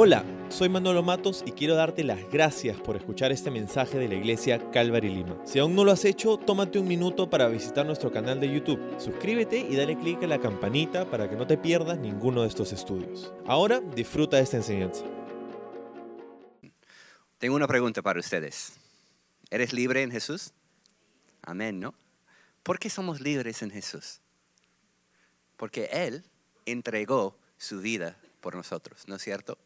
Hola, soy Manolo Matos y quiero darte las gracias por escuchar este mensaje de la iglesia Calvary Lima. Si aún no lo has hecho, tómate un minuto para visitar nuestro canal de YouTube. Suscríbete y dale clic a la campanita para que no te pierdas ninguno de estos estudios. Ahora disfruta de esta enseñanza. Tengo una pregunta para ustedes. ¿Eres libre en Jesús? Amén, ¿no? ¿Por qué somos libres en Jesús? Porque Él entregó su vida por nosotros, ¿no es cierto?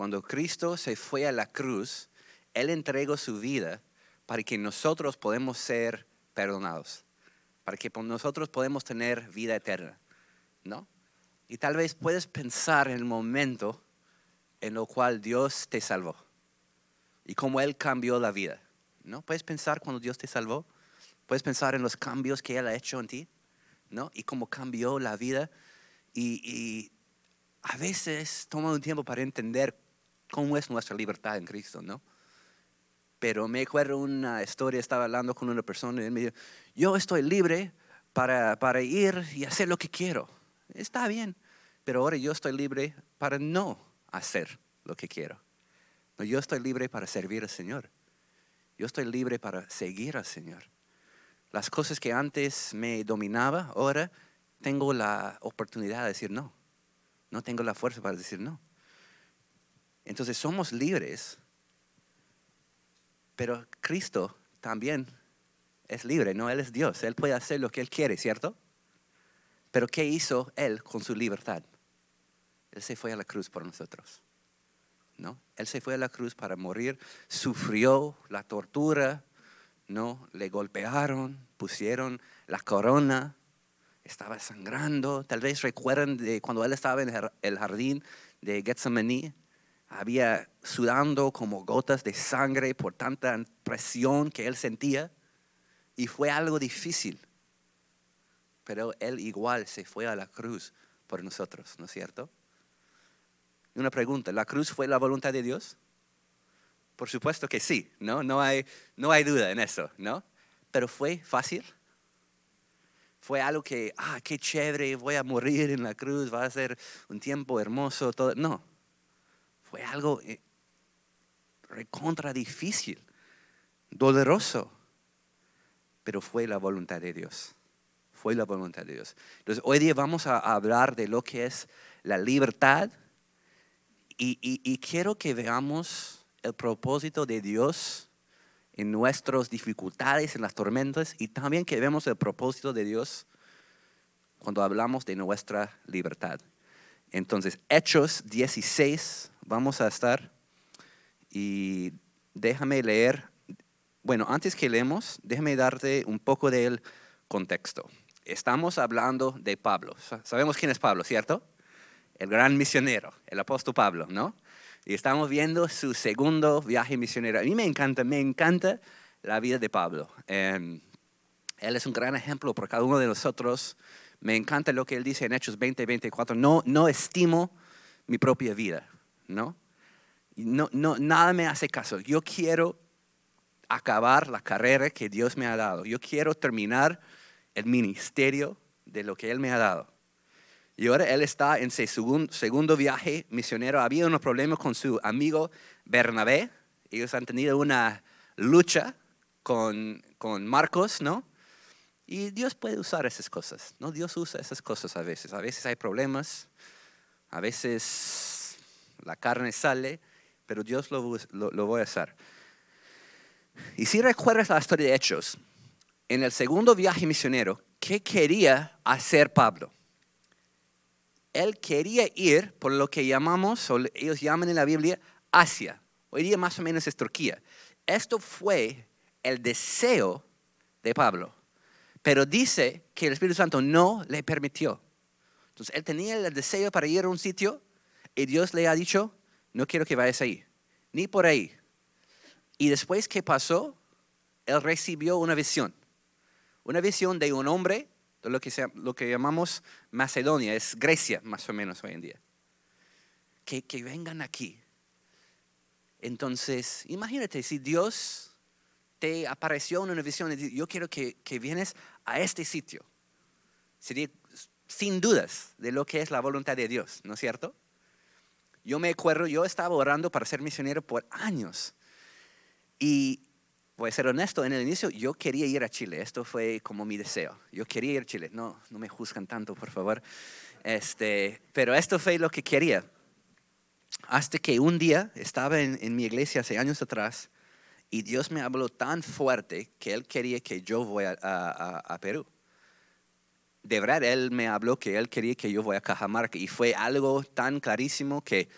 Cuando Cristo se fue a la cruz, Él entregó su vida para que nosotros podamos ser perdonados, para que nosotros podamos tener vida eterna, ¿no? Y tal vez puedes pensar en el momento en el cual Dios te salvó y cómo Él cambió la vida, ¿no? Puedes pensar cuando Dios te salvó, puedes pensar en los cambios que Él ha hecho en ti, ¿no? Y cómo cambió la vida. Y, y a veces toma un tiempo para entender cómo es nuestra libertad en Cristo, ¿no? Pero me acuerdo una historia, estaba hablando con una persona y él me dijo, yo estoy libre para, para ir y hacer lo que quiero. Está bien, pero ahora yo estoy libre para no hacer lo que quiero. No, yo estoy libre para servir al Señor. Yo estoy libre para seguir al Señor. Las cosas que antes me dominaba, ahora tengo la oportunidad de decir no. No tengo la fuerza para decir no. Entonces somos libres, pero Cristo también es libre, no, Él es Dios, Él puede hacer lo que Él quiere, ¿cierto? Pero ¿qué hizo Él con su libertad? Él se fue a la cruz por nosotros, ¿no? Él se fue a la cruz para morir, sufrió la tortura, ¿no? Le golpearon, pusieron la corona, estaba sangrando. Tal vez recuerden de cuando Él estaba en el jardín de Getsemaní, había sudando como gotas de sangre por tanta presión que él sentía y fue algo difícil. Pero él igual se fue a la cruz por nosotros, ¿no es cierto? Una pregunta, ¿la cruz fue la voluntad de Dios? Por supuesto que sí, ¿no? No hay, no hay duda en eso, ¿no? Pero fue fácil. Fue algo que, ah, qué chévere, voy a morir en la cruz, va a ser un tiempo hermoso, todo. No, fue algo eh, recontra difícil, doloroso, pero fue la voluntad de Dios. Fue la voluntad de Dios. Entonces, hoy día vamos a hablar de lo que es la libertad y, y quiero que veamos el propósito de Dios en nuestras dificultades, en las tormentas, y también que vemos el propósito de Dios cuando hablamos de nuestra libertad. Entonces, Hechos 16, vamos a estar y déjame leer. Bueno, antes que leemos, déjame darte un poco del contexto. Estamos hablando de Pablo. Sabemos quién es Pablo, ¿cierto? El gran misionero, el apóstol Pablo, ¿no? Y estamos viendo su segundo viaje misionero. A mí me encanta, me encanta la vida de Pablo. Em, él es un gran ejemplo por cada uno de nosotros. Me encanta lo que él dice en Hechos 20, 24. No, no estimo mi propia vida, ¿no? No, no, nada me hace caso. Yo quiero acabar la carrera que Dios me ha dado. Yo quiero terminar el ministerio de lo que Él me ha dado. Y ahora Él está en su segundo, segundo viaje misionero. Había unos problemas con su amigo Bernabé. Ellos han tenido una lucha con, con Marcos, ¿no? Y Dios puede usar esas cosas, ¿no? Dios usa esas cosas a veces. A veces hay problemas, a veces la carne sale, pero Dios lo, lo, voy a hacer. Y si recuerdas la historia de Hechos, en el segundo viaje misionero, ¿qué quería hacer Pablo? Él quería ir por lo que llamamos, o ellos llaman en la Biblia, Asia. Hoy día más o menos es Turquía. Esto fue el deseo de Pablo. Pero dice que el Espíritu Santo no le permitió. Entonces él tenía el deseo para ir a un sitio y Dios le ha dicho, no quiero que vayas ahí, ni por ahí. Y después, ¿qué pasó? Él recibió una visión. Una visión de un hombre, de lo que, lo que llamamos Macedonia, es Grecia más o menos hoy en día. Que, que vengan aquí. Entonces, imagínate si Dios te apareció en una visión y yo quiero que, que vienes a este sitio. Sería sin dudas de lo que es la voluntad de Dios, ¿no es cierto? Yo me acuerdo, yo estaba orando para ser misionero por años. Y voy a ser honesto, en el inicio yo quería ir a Chile, esto fue como mi deseo. Yo quería ir a Chile, no, no me juzgan tanto, por favor. Este, pero esto fue lo que quería. Hasta que un día estaba en, mi iglesia hace años atrás y Dios me habló tan fuerte que Él quería que yo vaya a, a Perú de verdad él me habló que él quería que yo voy a Cajamarca y fue algo tan clarísimo que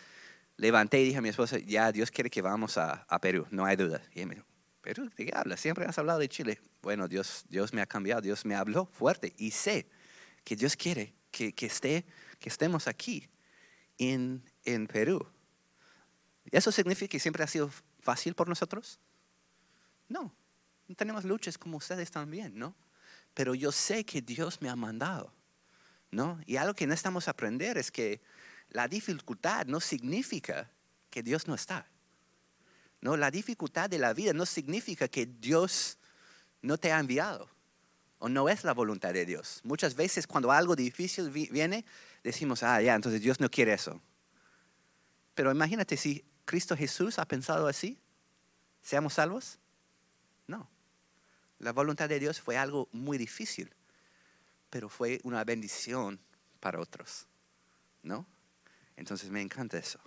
levanté y dije a mi esposa, ya Dios quiere que vamos a, Perú, no hay duda. Y él me dijo, ¿Perú de qué hablas? Siempre has hablado de Chile. Bueno, Dios, Dios me ha cambiado, Dios me habló fuerte y sé que Dios quiere que, que, esté, que estemos aquí en, en Perú. ¿Eso significa que siempre ha sido fácil por nosotros? No, no tenemos luchas como ustedes también, ¿no? pero yo sé que Dios me ha mandado. ¿no? Y algo que necesitamos aprender es que la dificultad no significa que Dios no está. No, la dificultad de la vida no significa que Dios no te ha enviado o no es la voluntad de Dios. Muchas veces cuando algo difícil viene, decimos, ah, ya, entonces Dios no quiere eso. Pero imagínate si Cristo Jesús ha pensado así, ¿seamos salvos? La voluntad de Dios fue algo muy difícil, pero fue una bendición para otros, ¿no? Entonces me encanta eso.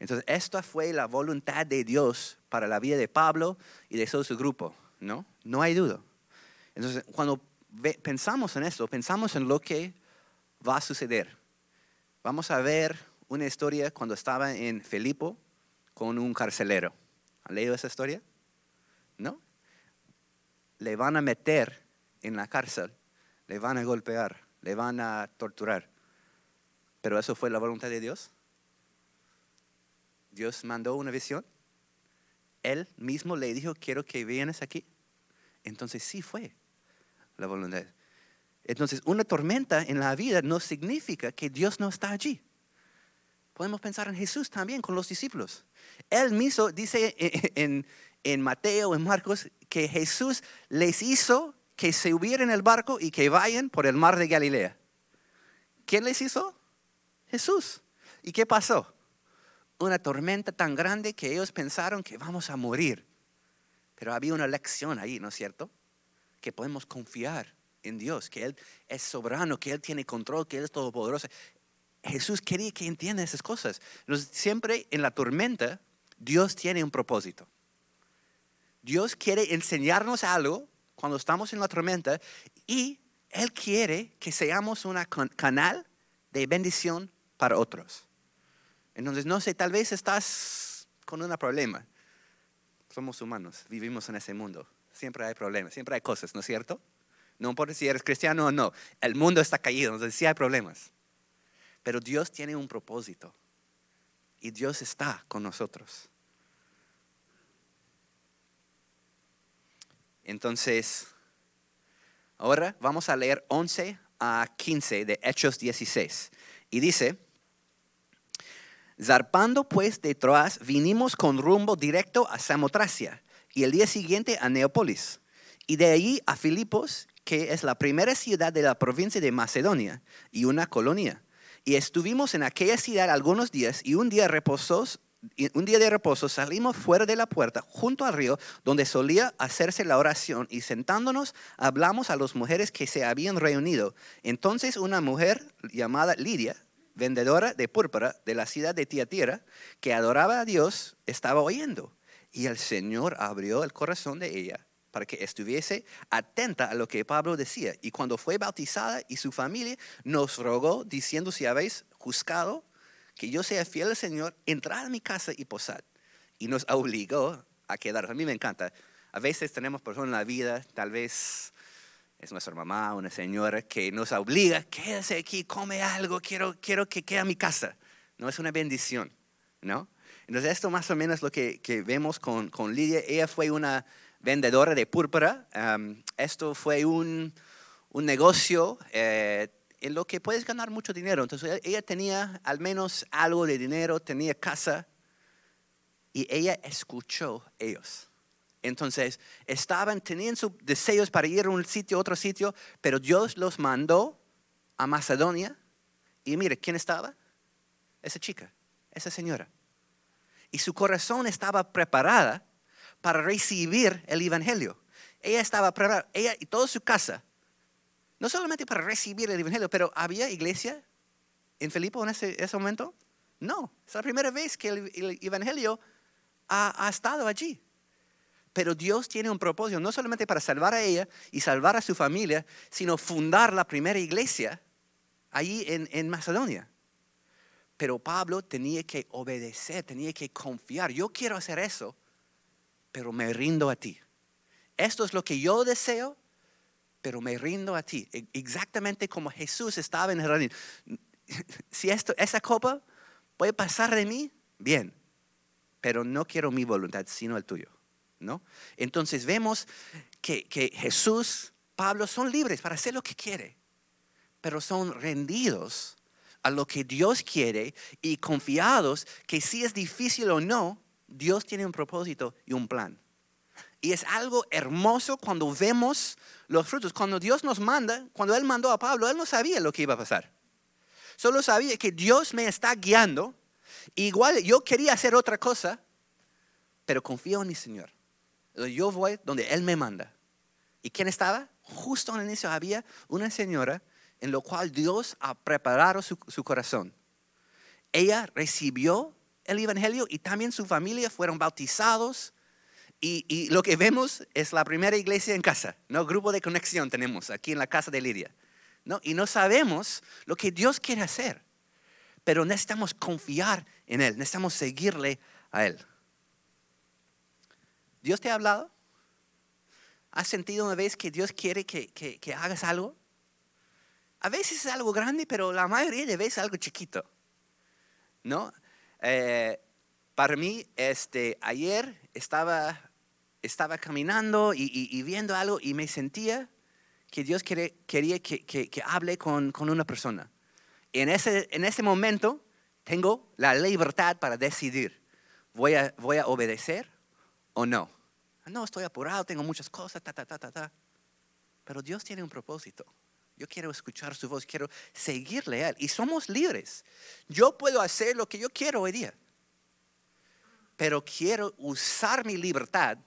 Entonces, esta fue la voluntad de Dios para la vida de Pablo y de todo su grupo, ¿no? No hay duda. Entonces, cuando pensamos en esto, pensamos en lo que va a suceder. Vamos a ver una historia cuando estaba en Felipo con un carcelero. ¿Han leído esa historia? ¿No? Le van a meter en la cárcel, le van a golpear, le van a torturar. Pero eso fue la voluntad de Dios. Dios mandó una visión. Él mismo le dijo, quiero que vienes aquí. Entonces sí fue la voluntad. Entonces, una tormenta en la vida no significa que Dios no está allí. Podemos pensar en Jesús también con los discípulos. Él mismo dice en, en Mateo, en Marcos, que Jesús les hizo que se hubieran en el barco y que vayan por el mar de Galilea. ¿Quién les hizo? Jesús. ¿Y qué pasó? Una tormenta tan grande que ellos pensaron que vamos a morir. Pero había una lección ahí, ¿no es cierto? Que podemos confiar en Dios, que Él es soberano, que Él tiene control, que Él es todopoderoso. Jesús quería que entiendan esas cosas. Siempre en la tormenta, Dios tiene un propósito. Dios quiere enseñarnos algo cuando estamos en la tormenta y Él quiere que seamos un canal de bendición para otros. Entonces, no sé, tal vez estás con un problema. Somos humanos, vivimos en ese mundo. Siempre hay problemas, siempre hay cosas, ¿no es cierto? No importa si eres cristiano o no, el mundo está caído, entonces sí hay problemas. Pero Dios tiene un propósito y Dios está con nosotros. Entonces, ahora vamos a leer 11 a 15 de Hechos 16. Y dice, zarpando pues de Troas, vinimos con rumbo directo a Samotracia y el día siguiente a Neópolis. Y de allí a Filipos, que es la primera ciudad de la provincia de Macedonia y una colonia. Y estuvimos en aquella ciudad algunos días y un día reposó un día de reposo salimos fuera de la puerta, junto al río, donde solía hacerse la oración, y sentándonos hablamos a las mujeres que se habían reunido. Entonces una mujer llamada Lidia, vendedora de púrpura de la ciudad de Tiatira, que adoraba a Dios, estaba oyendo. Y el Señor abrió el corazón de ella para que estuviese atenta a lo que Pablo decía. Y cuando fue bautizada y su familia nos rogó diciendo si habéis juzgado que yo sea fiel al Señor, entrar a mi casa y posar. Y nos obligó a quedar. A mí me encanta. A veces tenemos personas en la vida, tal vez es nuestra mamá, una señora, que nos obliga, quédese aquí, come algo, quiero, quiero que quede a mi casa. No es una bendición, ¿no? Entonces esto más o menos es lo que, que vemos con, con, Lidia. Ella fue una vendedora de púrpura. esto fue un, un negocio eh, en lo que puedes ganar mucho dinero. Entonces ella tenía al menos algo de dinero, tenía casa y ella escuchó ellos. Entonces estaban, tenían sus deseos para ir a un sitio, otro sitio, pero Dios los mandó a Macedonia. Y mire, ¿quién estaba? Esa chica. esa señora. Y su corazón estaba preparada para recibir el Evangelio. Ella estaba preparada, ella y toda su casa, no solamente para recibir el Evangelio, pero había iglesia en Filipo en ese, momento. No, es la primera vez que el, Evangelio ha, estado allí. Pero Dios tiene un propósito, no solamente para salvar a ella y salvar a su familia, sino fundar la primera iglesia allí en Macedonia. Pero Pablo tenía que obedecer, tenía que confiar. Yo quiero hacer eso, pero me rindo a ti. Esto es lo que yo deseo, pero me rindo a ti. E, exactamente como Jesús estaba en jardín. Si esto, esa copa puede pasar de mí, bien, pero no quiero mi voluntad, sino el tuyo. ¿no? Entonces vemos que, que Jesús, Pablo son libres para hacer lo que quiere, pero son rendidos a lo que Dios quiere y confiados que si es difícil o no, Dios tiene un propósito y un plan. Y es algo hermoso cuando vemos los frutos. Cuando Dios nos manda, cuando Él mandó a Pablo, Él no sabía lo que iba a pasar. Solo sabía que Dios me está guiando. Igual yo quería hacer otra cosa, pero confío en mi Señor. Yo voy donde Él me manda. ¿Y quién estaba? Justo el inicio había una señora en lo cual Dios ha preparado su, corazón. Ella recibió el Evangelio y también su familia fueron bautizados. Y, lo que vemos es la primera iglesia en casa, ¿no? Grupo de conexión tenemos aquí en la casa de Lidia. ¿no? Y no sabemos lo que Dios quiere hacer, pero necesitamos confiar en Él, necesitamos seguirle a Él. ¿Dios te ha hablado? ¿Has sentido una vez que Dios quiere que, que hagas algo? A veces es algo grande, pero la mayoría de veces es algo chiquito. ¿No? Eh, para mí, este, ayer estaba, estaba caminando y, viendo algo y me sentía que Dios quería que, que, hable con, con, una persona. En ese, en ese momento tengo la libertad para decidir, ¿voy a, voy a obedecer o no? No, estoy apurado, tengo muchas cosas, ta, ta, ta, ta, ta. Pero Dios tiene un propósito. Yo quiero escuchar su voz, quiero seguirle a Él. Y somos libres. Yo puedo hacer lo que yo quiero hoy día. Pero quiero usar mi libertad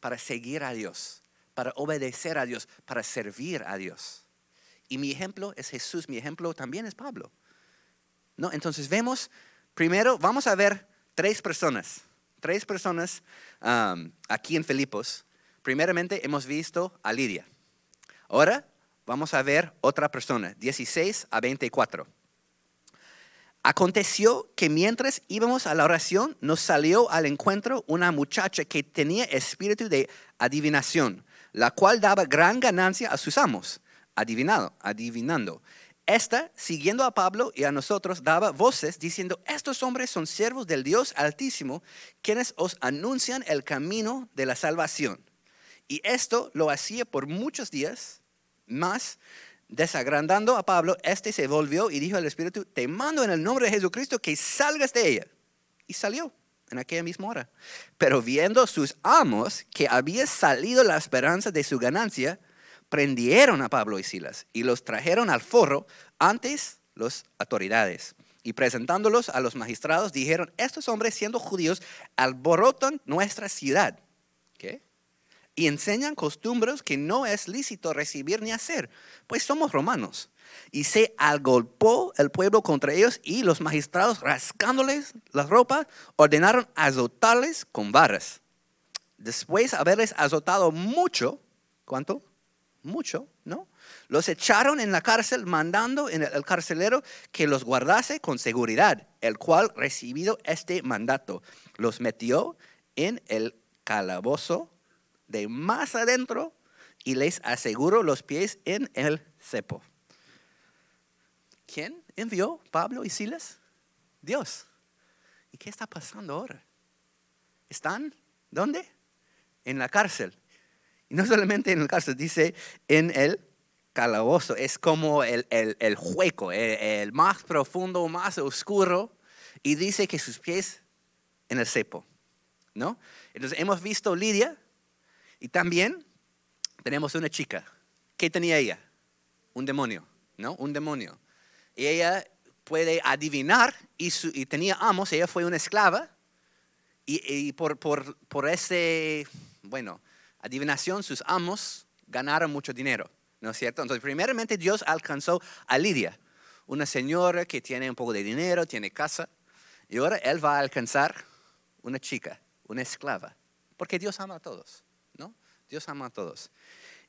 para seguir a Dios, para obedecer a Dios, para servir a Dios. Y mi ejemplo es Jesús, mi ejemplo también es Pablo. ¿No? Entonces vemos, primero vamos a ver tres personas, tres personas um, aquí en Filipos. Primeramente hemos visto a Lidia. Ahora Vamos a ver otra persona, 16 a 24. Aconteció que mientras íbamos a la oración, nos salió al encuentro una muchacha que tenía espíritu de adivinación, la cual daba gran ganancia a sus amos, adivinado, adivinando. Esta, siguiendo a Pablo y a nosotros, daba voces diciendo, estos hombres son siervos del Dios Altísimo, quienes os anuncian el camino de la salvación. Y esto lo hacía por muchos días más, desagrandando a Pablo, este se volvió y dijo al Espíritu, te mando en el nombre de Jesucristo que salgas de ella. Y salió en aquella misma hora. Pero viendo sus amos que había salido la esperanza de su ganancia, prendieron a Pablo y Silas y los trajeron al forro antes las autoridades. Y presentándolos a los magistrados, dijeron, estos hombres siendo judíos alborotan nuestra ciudad. Y enseñan costumbres que no es lícito recibir ni hacer, pues somos romanos. Y se agolpó el pueblo contra ellos y los magistrados, rascándoles las ropas, ordenaron azotarles con varas. Después de haberles azotado mucho, ¿cuánto? Mucho, ¿no? Los echaron en la cárcel, mandando en el carcelero que los guardase con seguridad, el cual, recibido este mandato, los metió en el calabozo de más adentro y les aseguro los pies en el cepo. ¿Quién envió Pablo y Silas? Dios. ¿Y qué está pasando ahora? ¿Están dónde? En la cárcel. Y no solamente en la cárcel, dice en el calabozo. Es como el, el, el hueco, el, más profundo, más oscuro. Y dice que sus pies en el cepo. ¿No? Entonces hemos visto Lidia, y también tenemos una chica. ¿Qué tenía ella? Un demonio, ¿no? Un demonio. Y ella puede adivinar y, tenía amos, ella fue una esclava y, por, por, por ese, bueno, adivinación sus amos ganaron mucho dinero, ¿no es cierto? Entonces, primeramente Dios alcanzó a Lidia, una señora que tiene un poco de dinero, tiene casa, y ahora Él va a alcanzar una chica, una esclava, porque Dios ama a todos. Dios ama a todos.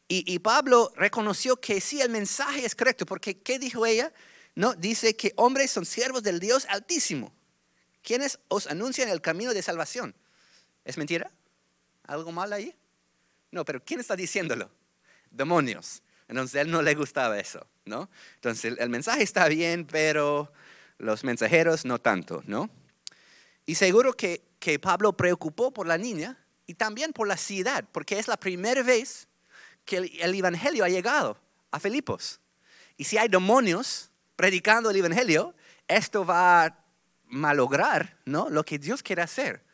Y, y Pablo reconoció que sí, el mensaje es correcto, porque ¿qué dijo ella? No, dice que hombres son siervos del Dios Altísimo, quienes os anuncian el camino de salvación. ¿Es mentira? ¿Algo mal ahí? No, pero ¿quién está diciéndolo? Demonios. Entonces a él no le gustaba eso, ¿no? Entonces el, mensaje está bien, pero los mensajeros no tanto, ¿no? Y seguro que, que Pablo preocupó por la niña y también por la ciudad, porque es la primera vez que el, el Evangelio ha llegado a Filipos. Y si hay demonios predicando el Evangelio, esto va a malograr ¿no? lo que Dios quiere hacer.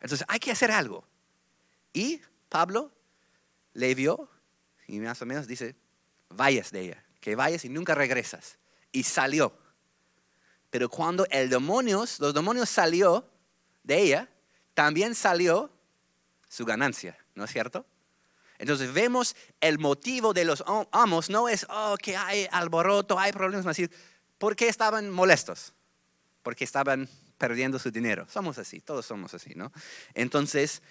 Entonces hay que hacer algo. Y Pablo le vio y más o menos dice, vayas de ella, que vayas y nunca regresas. Y salió. Pero cuando el demonios, los demonios salió de ella, también salió su ganancia, ¿no es cierto? Entonces vemos el motivo de los amos, no es, oh, que hay alboroto, hay problemas, así. ¿Por qué estaban molestos? Porque estaban perdiendo su dinero. Somos así, todos somos así, ¿no? Entonces,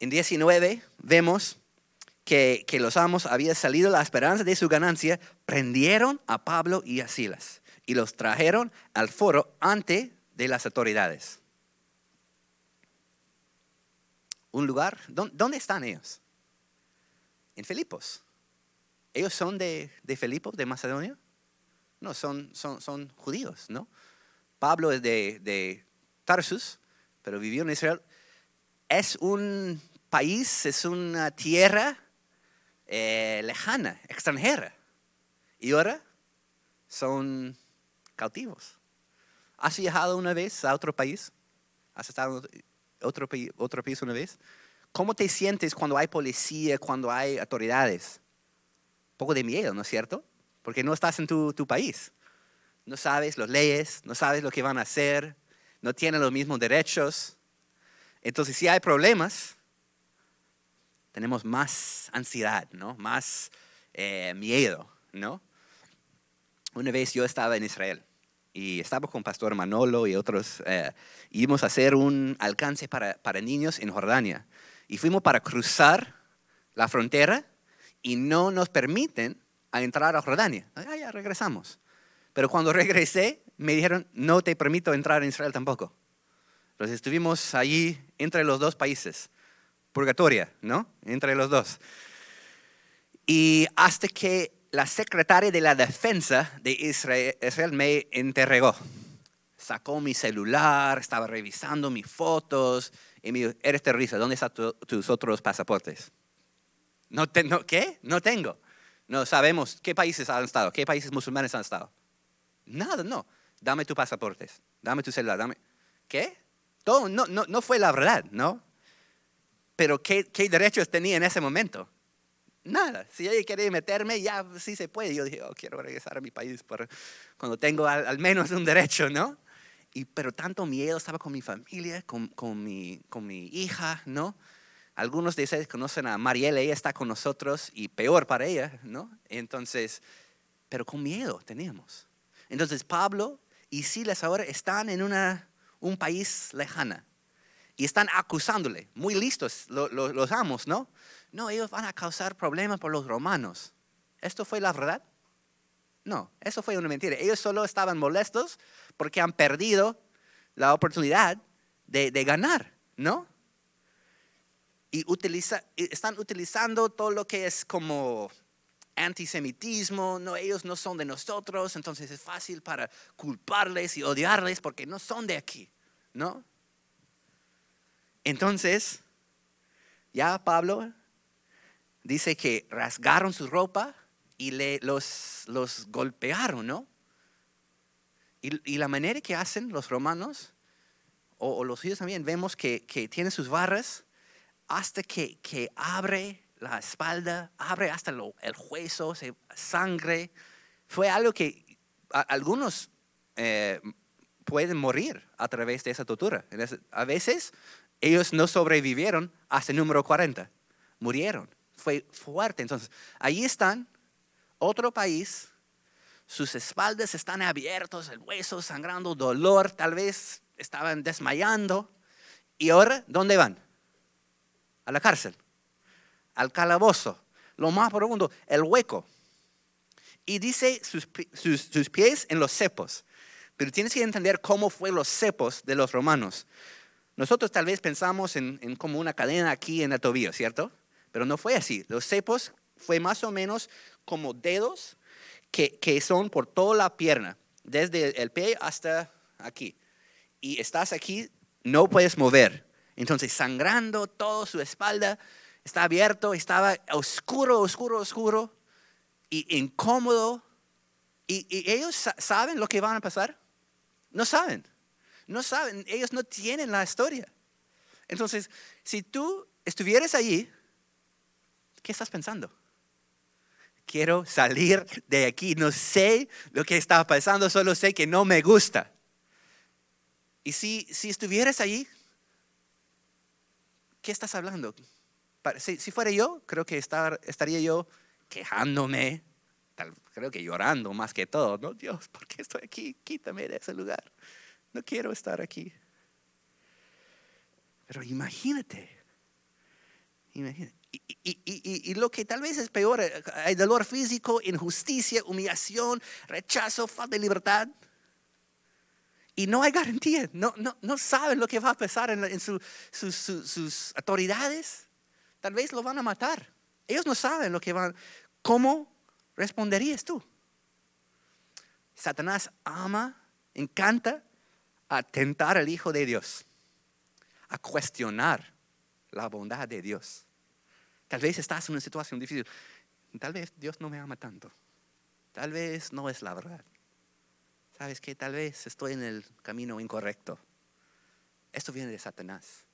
en 19 vemos que, los amos había salido la esperanza de su ganancia, prendieron a Pablo y a Silas y los trajeron al foro ante de las autoridades. Un lugar, ¿dónde están ellos? En Filipos. ¿Ellos son de, de Filipos, de Macedonia? No, son, son, son judíos, ¿no? Pablo es de, de Tarsus, pero vivió en Israel. Es un país, es una tierra eh, lejana, extranjera. Y ahora son cautivos. ¿Has viajado una vez a otro país? ¿Has estado otro, otro país una vez? ¿Cómo te sientes cuando hay policía, cuando hay autoridades? Un poco de miedo, ¿no es cierto? Porque no estás en tu, tu país. No sabes las leyes, no sabes lo que van a hacer, no tienen los mismos derechos. Entonces, si hay problemas, tenemos más ansiedad, ¿no? Más eh, miedo, ¿no? Una vez yo estaba en Israel y estaba con Pastor Manolo y otros, eh, íbamos a hacer un alcance para, para niños en Jordania. Y fuimos para cruzar la frontera y no nos permiten a entrar a Jordania. Ah, ya regresamos. Pero cuando regresé, me dijeron, no te permito entrar en Israel tampoco. Entonces estuvimos allí entre los dos países purgatoria, ¿no? Entre los dos. Y hasta que la secretaria de la defensa de Israel, me entregó. Sacó mi celular, estaba revisando mis fotos y me dijo, eres terrorista, ¿dónde están tus otros pasaportes? No, ¿Qué? No tengo. No sabemos qué países han estado, qué países musulmanes han estado. Nada, no. Dame tus pasaportes, dame tu celular, dame. ¿Qué? Todo, no, no, no fue la verdad, ¿no? Pero ¿qué, derechos tenía en ese momento? Nada. Si ella quería meterme, ya sí se puede. Yo dije, oh, quiero regresar a mi país por, cuando tengo al, menos un derecho, ¿no? Y, pero tanto miedo, estaba con mi familia, con, con, mi, con mi hija, ¿no? Algunos de ustedes conocen a Mariela, ella está con nosotros y peor para ella, ¿no? Entonces, pero con miedo teníamos. Entonces Pablo y Silas ahora están en una, un país lejana y están acusándole, muy listos los amos, ¿no? No, ellos van a causar problemas por los romanos. ¿Esto fue la verdad? No, eso fue una mentira. Ellos solo estaban molestos porque han perdido la oportunidad de, ganar, ¿no? Y utiliza, están utilizando todo lo que es como antisemitismo, no, ellos no son de nosotros, entonces es fácil para culparles y odiarles porque no son de aquí, ¿no? Entonces, ya Pablo dice que rasgaron su ropa y le, los, golpearon, ¿no? Y, la manera que hacen los romanos, o, los judíos también, vemos que, que tienen sus barras hasta que, que abre la espalda, abre hasta el hueso, se, sangre. Fue algo que algunos eh, pueden morir a través de esa tortura. A veces ellos no sobrevivieron hasta el número 40, murieron. Fue fuerte. Entonces, ahí están, otro país, sus espaldas están abiertos, el hueso sangrando, dolor, tal vez estaban desmayando. Y ahora, ¿dónde van? A la cárcel, al calabozo, lo más profundo, el hueco. Y dice sus, sus pies en los cepos. Pero tienes que entender cómo fue los cepos de los romanos. Nosotros tal vez pensamos en, como una cadena aquí en el tobillo, ¿cierto? Pero no fue así. Los cepos fue más o menos como dedos que, que son por toda la pierna, desde el pie hasta aquí. Y estás aquí, no puedes mover. Entonces, sangrando toda su espalda, está abierto, estaba oscuro, oscuro, oscuro y incómodo. ¿Y, y ellos saben lo que van a pasar? No saben. No saben. Ellos no tienen la historia. Entonces, si tú estuvieras allí, ¿qué estás pensando? Quiero salir de aquí. No sé lo que está pasando, solo sé que no me gusta. Y si, si estuvieras allí, ¿qué estás hablando? Si, si fuera yo, creo que estar, estaría yo quejándome, creo que llorando más que todo, ¿no? Dios, ¿por qué estoy aquí? Quítame de ese lugar. No quiero estar aquí. Pero imagínate. Y, lo que tal vez es peor, hay dolor físico, injusticia, humillación, rechazo, falta de libertad. Y no hay garantía, no, no, no saben lo que va a pasar en, sus, sus autoridades. Tal vez lo van a matar. Ellos no saben lo que van, cómo responderías tú? Satanás ama, encanta a tentar al Hijo de Dios, a cuestionar la bondad de Dios. Tal vez estás en una situación difícil. Tal vez Dios no me ama tanto. Tal vez no es la verdad. ¿Sabes que Tal vez estoy en el camino incorrecto. Esto viene de Satanás,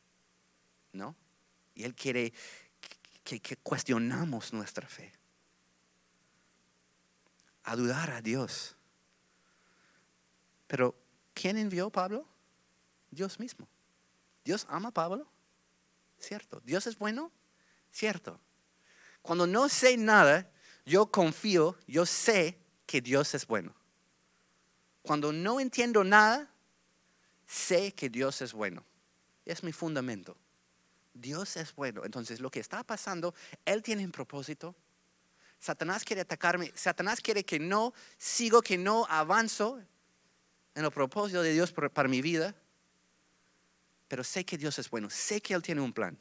¿no? Y Él quiere que, que cuestionamos nuestra fe a dudar a Dios. Pero, ¿quién envió a Pablo? Dios mismo. ¿Dios ama a Pablo? Cierto. ¿Dios es bueno? Cierto. Cuando no sé nada, yo confío, yo sé que Dios es bueno. Cuando no entiendo nada, sé que Dios es bueno. Es mi fundamento. Dios es bueno. Entonces, lo que está pasando, Él tiene un propósito, Satanás quiere atacarme, Satanás quiere que no sigo, que no avanzo en el propósito de Dios para mi vida, pero sé que Dios es bueno, sé que Él tiene un plan.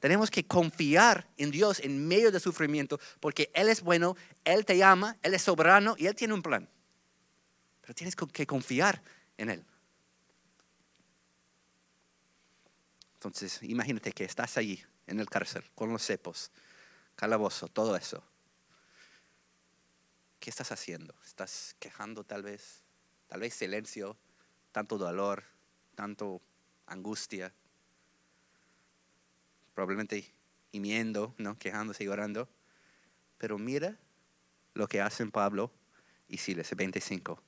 Tenemos que confiar en Dios en medio del sufrimiento, porque Él es bueno, Él te ama, Él es soberano y Él tiene un plan. Pero tienes que confiar en Él. Entonces, imagínate que estás allí en el cárcel con los cepos, calabozo, todo eso. ¿Qué estás haciendo? ¿Estás quejando tal vez? Tal vez silencio, tanto dolor, tanto angustia, probablemente gimiendo, ¿no? quejándose y llorando. Pero mira lo que hacen Pablo y Siles, 25.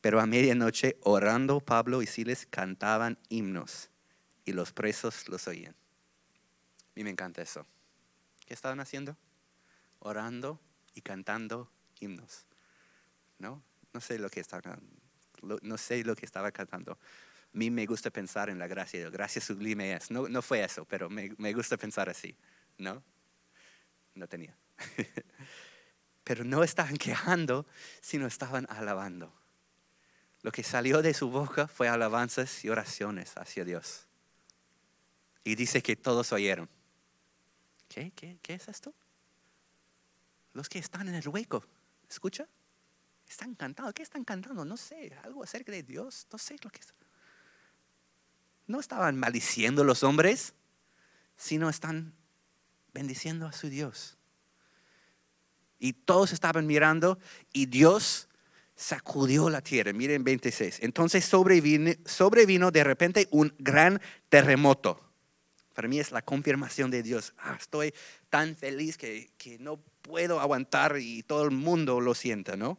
Pero a medianoche, orando, Pablo y Siles cantaban himnos y los presos los oían. A mí me encanta eso. ¿Qué estaban haciendo? Orando y cantando himnos. ¿No? No sé lo que estaba, no sé lo que estaba cantando. A mí me gusta pensar en la gracia, gracia sublime es. No, no fue eso, pero me, me gusta pensar así. ¿No? No tenía. pero no estaban quejando, sino estaban alabando. Lo que salió de su boca fue alabanzas y oraciones hacia Dios. Y dice que todos oyeron. ¿Qué? ¿Qué, qué es esto? Los que están en el hueco ¿Escucha? Están cantando. ¿Qué están cantando? No sé. Algo acerca de Dios. No sé lo que es. No estaban maldiciendo los hombres, sino están bendiciendo a su Dios. Y todos estaban mirando y Dios sacudió la tierra. Miren 26. Entonces sobrevino, de repente un gran terremoto. Para mí es la confirmación de Dios. Ah, estoy tan feliz que, que no puedo aguantar y todo el mundo lo sienta, ¿no?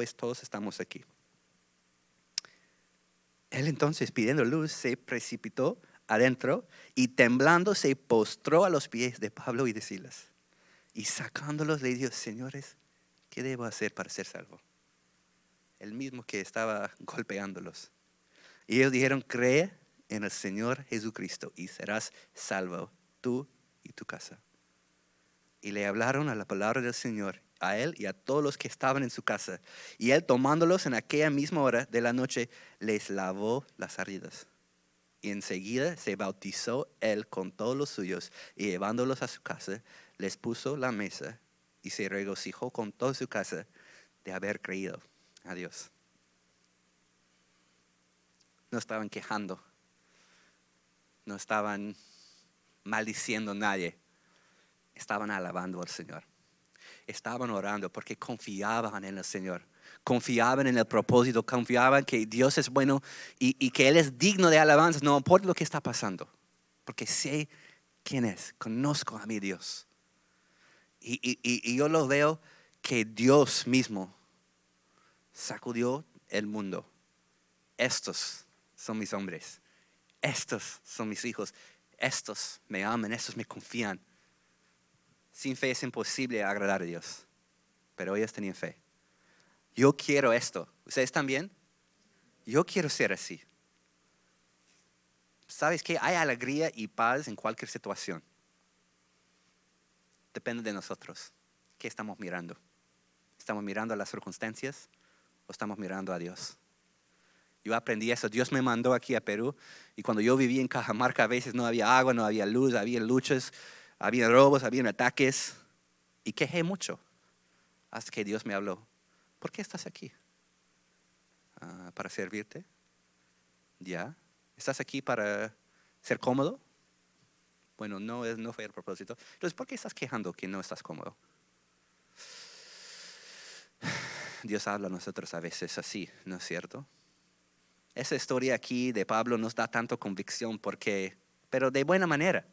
pues todos estamos aquí. Él entonces, pidiendo luz, se precipitó adentro y temblando se postró a los pies de Pablo y de Silas. Y sacándolos le dijo, señores, ¿qué debo hacer para ser salvo? El mismo que estaba golpeándolos. Y ellos dijeron, cree en el Señor Jesucristo y serás salvo tú y tu casa. Y le hablaron a la palabra del Señor, a él y a todos los que estaban en su casa. Y él tomándolos en aquella misma hora de la noche, les lavó las heridas. Y enseguida se bautizó él con todos los suyos y llevándolos a su casa, les puso la mesa y se regocijó con toda su casa de haber creído a Dios. No estaban quejando, no estaban maldiciendo a nadie, estaban alabando al Señor. Estaban orando porque confiaban en el Señor, confiaban en el propósito, confiaban que Dios es bueno y, y que Él es digno de alabanza, no importa lo que está pasando, porque sé quién es, conozco a mi Dios. Y, yo lo veo que Dios mismo sacudió el mundo. Estos son mis hombres. Estos son mis hijos. Estos me aman, estos me confían. Sin fe es imposible agradar a Dios. Pero ellos tenían fe. Yo quiero esto. ¿Ustedes también? Yo quiero ser así. ¿Sabes que Hay alegría y paz en cualquier situación depende de nosotros. ¿Qué estamos mirando? ¿Estamos mirando a las circunstancias o estamos mirando a Dios? Yo aprendí eso. Dios me mandó aquí a Perú y cuando yo vivía en Cajamarca a veces no había agua, no había luz, había luchas, había robos, había ataques y quejé mucho hasta que Dios me habló. ¿Por qué estás aquí? Ah, ¿Para servirte? ¿Ya? ¿Estás aquí para ser cómodo? Bueno, no, es, no fue el propósito. Entonces, ¿por qué estás quejando que no estás cómodo? Dios habla a nosotros a veces así, ¿no es cierto? Esa historia aquí de Pablo nos da tanto convicción porque, pero de buena manera.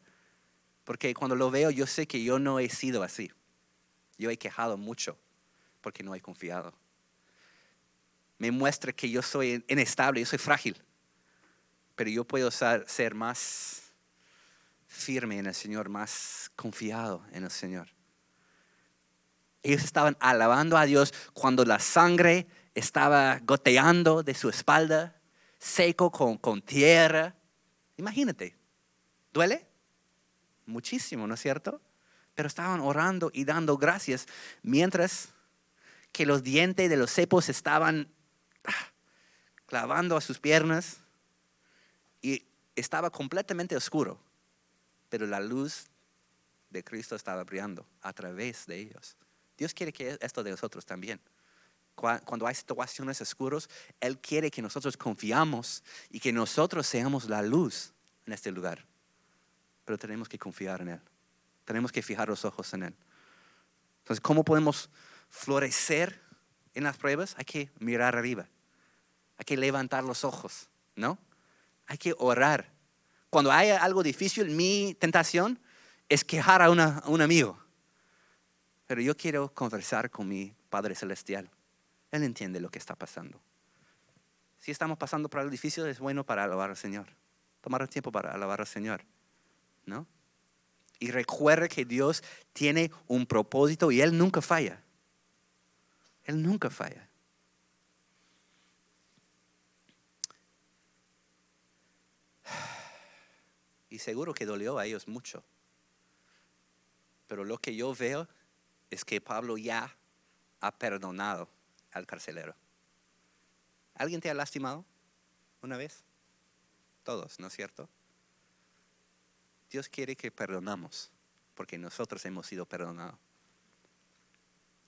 Porque cuando lo veo yo sé que yo no he sido así. Yo he quejado mucho porque no he confiado. Me muestra que yo soy inestable, yo soy frágil. Pero yo puedo ser más firme en el Señor, más confiado en el Señor. Ellos estaban alabando a Dios cuando la sangre estaba goteando de su espalda, seco con, con tierra. Imagínate, ¿duele? Muchísimo, ¿no es cierto? Pero estaban orando y dando gracias mientras que los dientes de los cepos estaban ah, clavando a sus piernas y estaba completamente oscuro pero la luz de Cristo estaba brillando a través de ellos. Dios quiere que esto de nosotros también. Cuando hay situaciones oscuras, Él quiere que nosotros confiamos y que nosotros seamos la luz en este lugar. Pero tenemos que confiar en Él. Tenemos que fijar los ojos en Él. Entonces, ¿cómo podemos florecer en las pruebas? Hay que mirar arriba. Hay que levantar los ojos, ¿no? Hay que orar cuando hay algo difícil, mi tentación es quejar a, un amigo. Pero yo quiero conversar con mi Padre Celestial. Él entiende lo que está pasando. Si estamos pasando por algo difícil, es bueno para alabar al Señor. Tomar el tiempo para alabar al Señor. ¿No? Y recuerde que Dios tiene un propósito y Él nunca falla. Él nunca falla. Y seguro que dolió a ellos mucho. Pero lo que yo veo es que Pablo ya ha perdonado al carcelero. ¿Alguien te ha lastimado una vez? Todos, ¿no es cierto? Dios quiere que perdonamos porque nosotros hemos sido perdonados.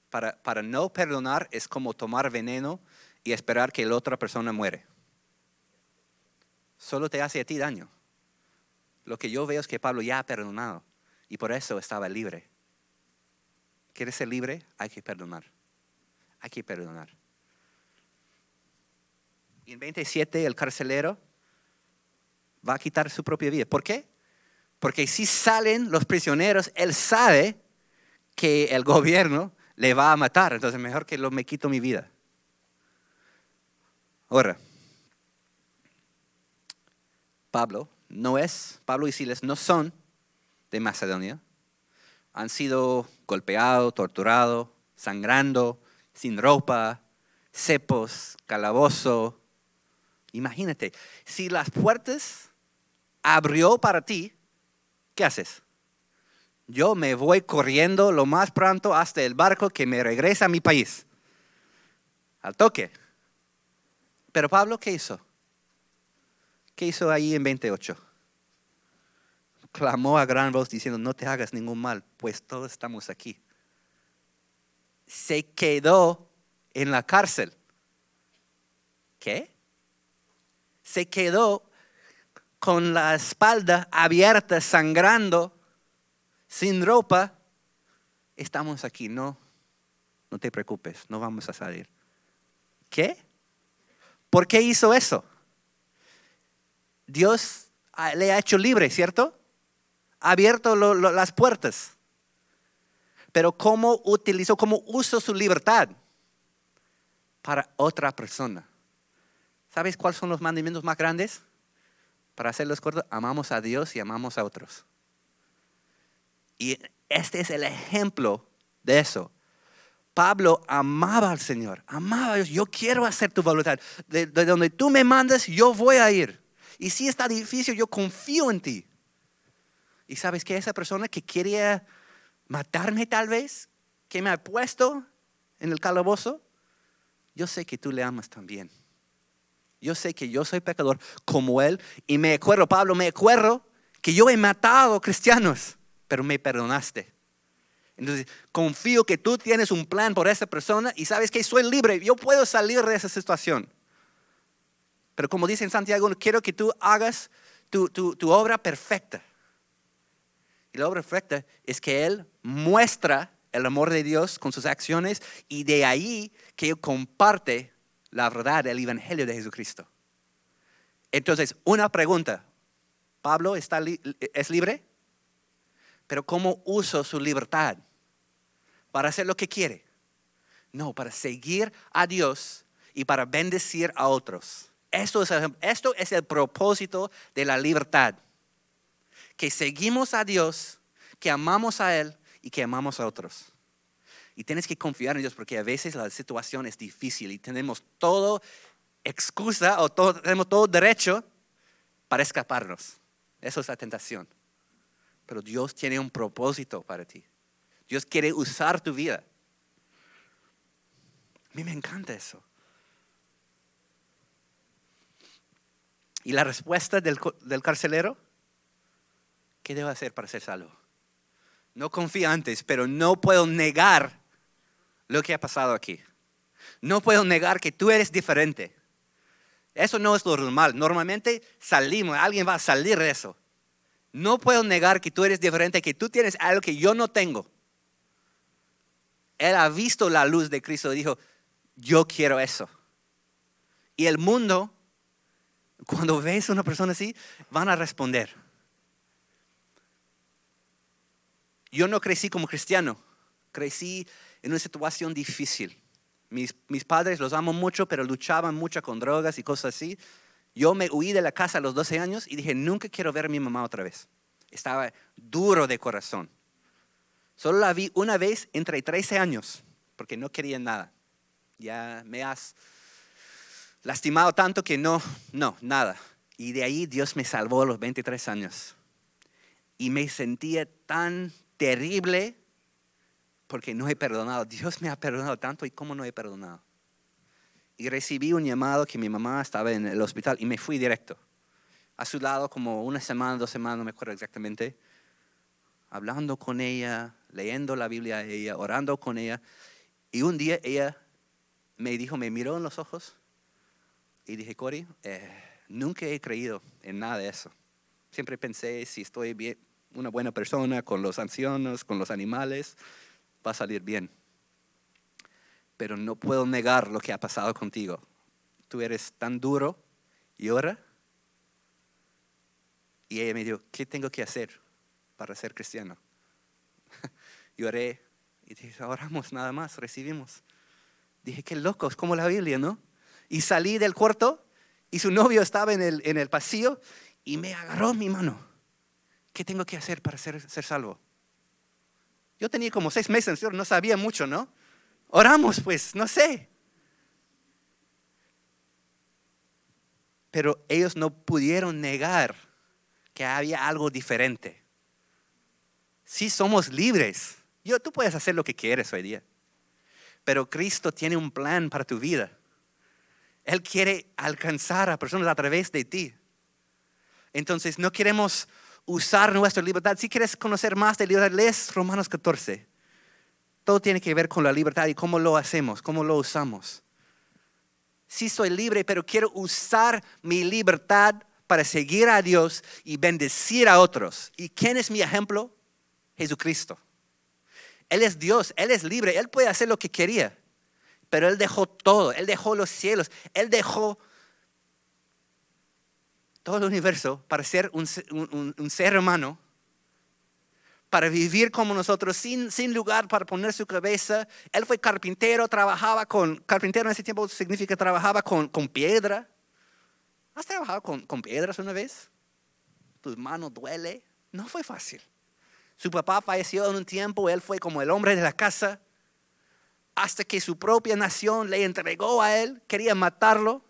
Para, para no perdonar es como tomar veneno y esperar que la otra persona muere. Solo te hace a ti daño. Lo que yo veo es que Pablo ya ha perdonado y por eso estaba libre. ¿Quieres ser libre? Hay que perdonar. Hay que perdonar. Y en 27 el carcelero va a quitar su propia vida. ¿Por qué? Porque si salen los prisioneros, él sabe que el gobierno le va a matar. Entonces mejor que lo me quito mi vida. Ahora, Pablo no es, Pablo y Silas no son de Macedonia. Han sido golpeados, torturados, sangrando, sin ropa, cepos, calabozo. Imagínate, si las puertas abrió para ti, ¿qué haces? Yo me voy corriendo lo más pronto hasta el barco que me regresa a mi país. Al toque. Pero Pablo, ¿qué hizo? ¿Qué hizo ahí en 28? Clamó a gran voz diciendo, no te hagas ningún mal, pues todos estamos aquí. Se quedó en la cárcel. ¿Qué? Se quedó con la espalda abierta, sangrando, sin ropa. Estamos aquí, no, no te preocupes, no vamos a salir. ¿Qué? ¿Por qué hizo eso? Dios le ha hecho libre, ¿cierto? Ha abierto las puertas. Pero ¿cómo utilizó, cómo usó su libertad para otra persona? ¿Sabes cuáles son los mandamientos más grandes? Para hacerlos cortos, amamos a Dios y amamos a otros. Y este es el ejemplo de eso. Pablo amaba al Señor, amaba a Dios. Yo quiero hacer tu voluntad. De, donde tú me mandas, yo voy a ir. Y si está difícil, yo confío en ti. Y sabes que esa persona que quería matarme tal vez, que me ha puesto en el calabozo, yo sé que tú le amas también. Yo sé que yo soy pecador como él. Y me acuerdo, Pablo, me acuerdo que yo he matado cristianos, pero me perdonaste. Entonces, confío que tú tienes un plan por esa persona y sabes que soy libre, yo puedo salir de esa situación. Pero como dice en Santiago, quiero que tú hagas tu, tu obra perfecta. Y la obra perfecta es que Él muestra el amor de Dios con sus acciones y de ahí que Él comparte la verdad del Evangelio de Jesucristo. Entonces, una pregunta. ¿Pablo está es libre? Pero ¿cómo uso su libertad? para hacer lo que quiere. No, para seguir a Dios y para bendecir a otros. Esto es, esto es el propósito de la libertad. Que seguimos a Dios, que amamos a Él y que amamos a otros. Y tienes que confiar en Dios porque a veces la situación es difícil y tenemos todo excusa o tenemos todo derecho para escaparnos. Eso es la tentación. Pero Dios tiene un propósito para ti. Dios quiere usar tu vida. A mí me encanta eso. ¿Y la respuesta del, carcelero? ¿Qué debo hacer para ser salvo? No confío antes, pero no puedo negar lo que ha pasado aquí. No puedo negar que tú eres diferente. Eso no es lo normal. Normalmente salimos, alguien va a salir de eso. No puedo negar que tú eres diferente, que tú tienes algo que yo no tengo. Él ha visto la luz de Cristo y dijo, yo quiero eso. Y el mundo, cuando ves a una persona así, van a responder. Yo no crecí como cristiano, crecí en una situación difícil. Mis, mis, padres los amo mucho, pero luchaban mucho con drogas y cosas así. Yo me huí de la casa a los 12 años y dije, nunca quiero ver a mi mamá otra vez. Estaba duro de corazón. Solo la vi una vez entre 13 años, porque no quería nada. Ya me has lastimado tanto que no, no, nada. Y de ahí Dios me salvó a los 23 años. Y me sentía tan terrible porque no he perdonado. Dios me ha perdonado tanto y cómo no he perdonado. Y recibí un llamado que mi mamá estaba en el hospital y me fui directo. A su lado como una semana, dos semanas, no me acuerdo exactamente hablando con ella, leyendo la Biblia a ella, orando con ella. Y un día ella me dijo, me miró en los ojos y dije, Cory, eh, nunca he creído en nada de eso. Siempre pensé, si estoy bien, una buena persona con los ancianos, con los animales, va a salir bien. Pero no puedo negar lo que ha pasado contigo. Tú eres tan duro y ahora. Y ella me dijo, ¿qué tengo que hacer para ser cristiano? y oré y dije, oramos nada más, recibimos. Dije, qué loco, es como la Biblia, ¿no? Y salí del cuarto y su novio estaba en el, en el pasillo y me agarró mi mano. ¿Qué tengo que hacer para ser, ser salvo? Yo tenía como seis meses, no sabía mucho, ¿no? Oramos, pues, no sé. Pero ellos no pudieron negar que había algo diferente. Sí somos libres. Yo, tú puedes hacer lo que quieres hoy día. Pero Cristo tiene un plan para tu vida. Él quiere alcanzar a personas a través de ti. Entonces, no queremos usar nuestra libertad. Si quieres conocer más de libertad, lees Romanos 14. Todo tiene que ver con la libertad y cómo lo hacemos, cómo lo usamos. Sí soy libre, pero quiero usar mi libertad para seguir a Dios y bendecir a otros. ¿Y quién es mi ejemplo? Jesucristo. Él es Dios, Él es libre, Él puede hacer lo que quería, pero Él dejó todo, Él dejó los cielos, Él dejó todo el universo para ser un, ser humano, para vivir como nosotros, sin, sin lugar para poner su cabeza. Él fue carpintero, trabajaba con, carpintero en ese tiempo significa trabajaba con, con piedra. ¿Has trabajado con, con piedras una vez? ¿Tus manos duele? No fue fácil. Su papá falleció en un tiempo, él fue como el hombre de la casa, hasta que su propia nación le entregó a él, quería matarlo.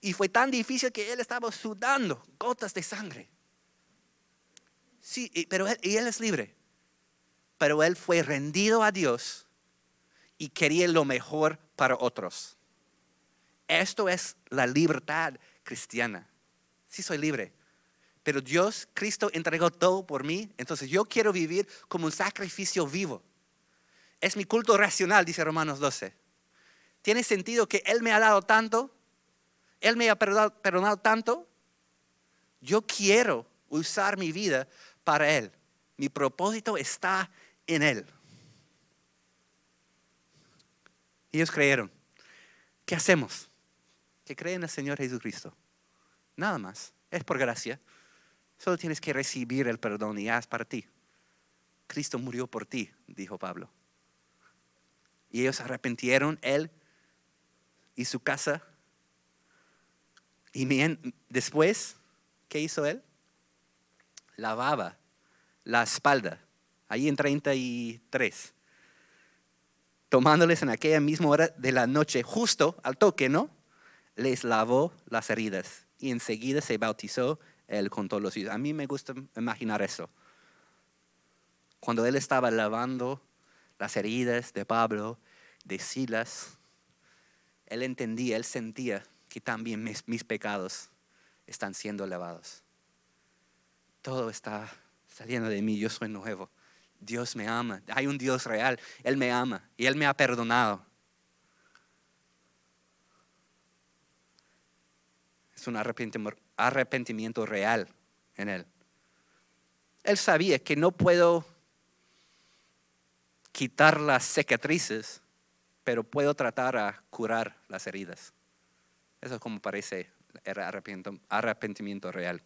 Y fue tan difícil que él estaba sudando gotas de sangre. Sí, pero él, y él es libre. Pero él fue rendido a Dios y quería lo mejor para otros. Esto es la libertad cristiana. Sí soy libre. Pero Dios, Cristo entregó todo por mí. Entonces yo quiero vivir como un sacrificio vivo. Es mi culto racional, dice Romanos 12. Tiene sentido que Él me ha dado tanto él me ha perdonado, tanto. Yo quiero usar mi vida para Él. Mi propósito está en Él. Ellos creyeron. ¿Qué hacemos? Que creen en el Señor Jesucristo. Nada más. Es por gracia. Solo tienes que recibir el perdón y haz para ti. Cristo murió por ti, dijo Pablo. Y ellos arrepintieron, él y su casa y después, ¿qué hizo él? Lavaba la espalda, ahí en 33. Tomándoles en aquella misma hora de la noche, justo al toque, ¿no? Les lavó las heridas y enseguida se bautizó él con todos los hijos. A mí me gusta imaginar eso. Cuando él estaba lavando las heridas de Pablo, de Silas, él entendía, él sentía que también mis, pecados están siendo lavados. Todo está saliendo de mí, yo soy nuevo. Dios me ama, hay un Dios real, Él me ama y Él me ha perdonado. Es un arrepentimiento real en Él. Él sabía que no puedo quitar las cicatrices, pero puedo tratar a curar las heridas. Eso es como parece el arrepentimiento real.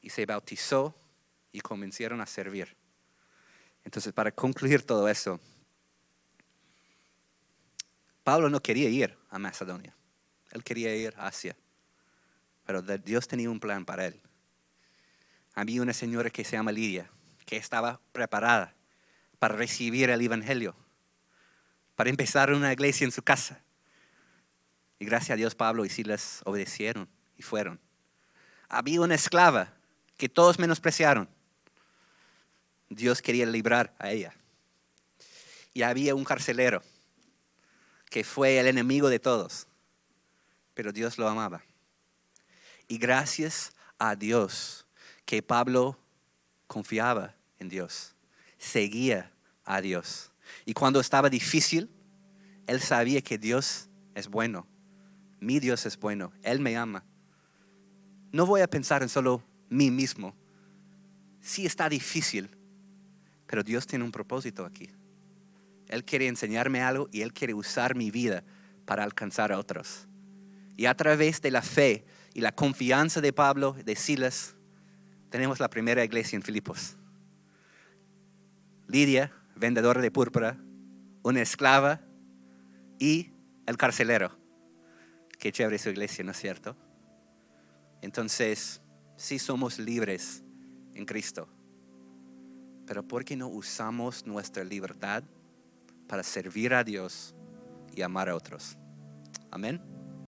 Y se bautizó y comenzaron a servir. Entonces, para concluir todo eso, Pablo no quería ir a Macedonia. Él quería ir a Asia. Pero Dios tenía un plan para él. Había una señora que se llama Lidia, que estaba preparada para recibir el Evangelio, para empezar una iglesia en su casa. Y gracias a Dios Pablo y Silas obedecieron y fueron. Había una esclava que todos menospreciaron. Dios quería librar a ella. Y había un carcelero que fue el enemigo de todos, pero Dios lo amaba. Y gracias a Dios que Pablo confiaba en Dios, seguía a Dios. Y cuando estaba difícil, él sabía que Dios es bueno. Mi Dios es bueno. Él me ama. No voy a pensar en solo mí mismo. Sí está difícil, pero Dios tiene un propósito aquí. Él quiere enseñarme algo y Él quiere usar mi vida para alcanzar a otros. Y a través de la fe y la confianza de Pablo, de Silas, tenemos la primera iglesia en Filipos. Lidia, vendedora de púrpura, una esclava y el carcelero. Qué chévere su iglesia, ¿no es cierto? Entonces, sí somos libres en Cristo. Pero ¿por qué no usamos nuestra libertad para servir a Dios y amar a otros? Amén.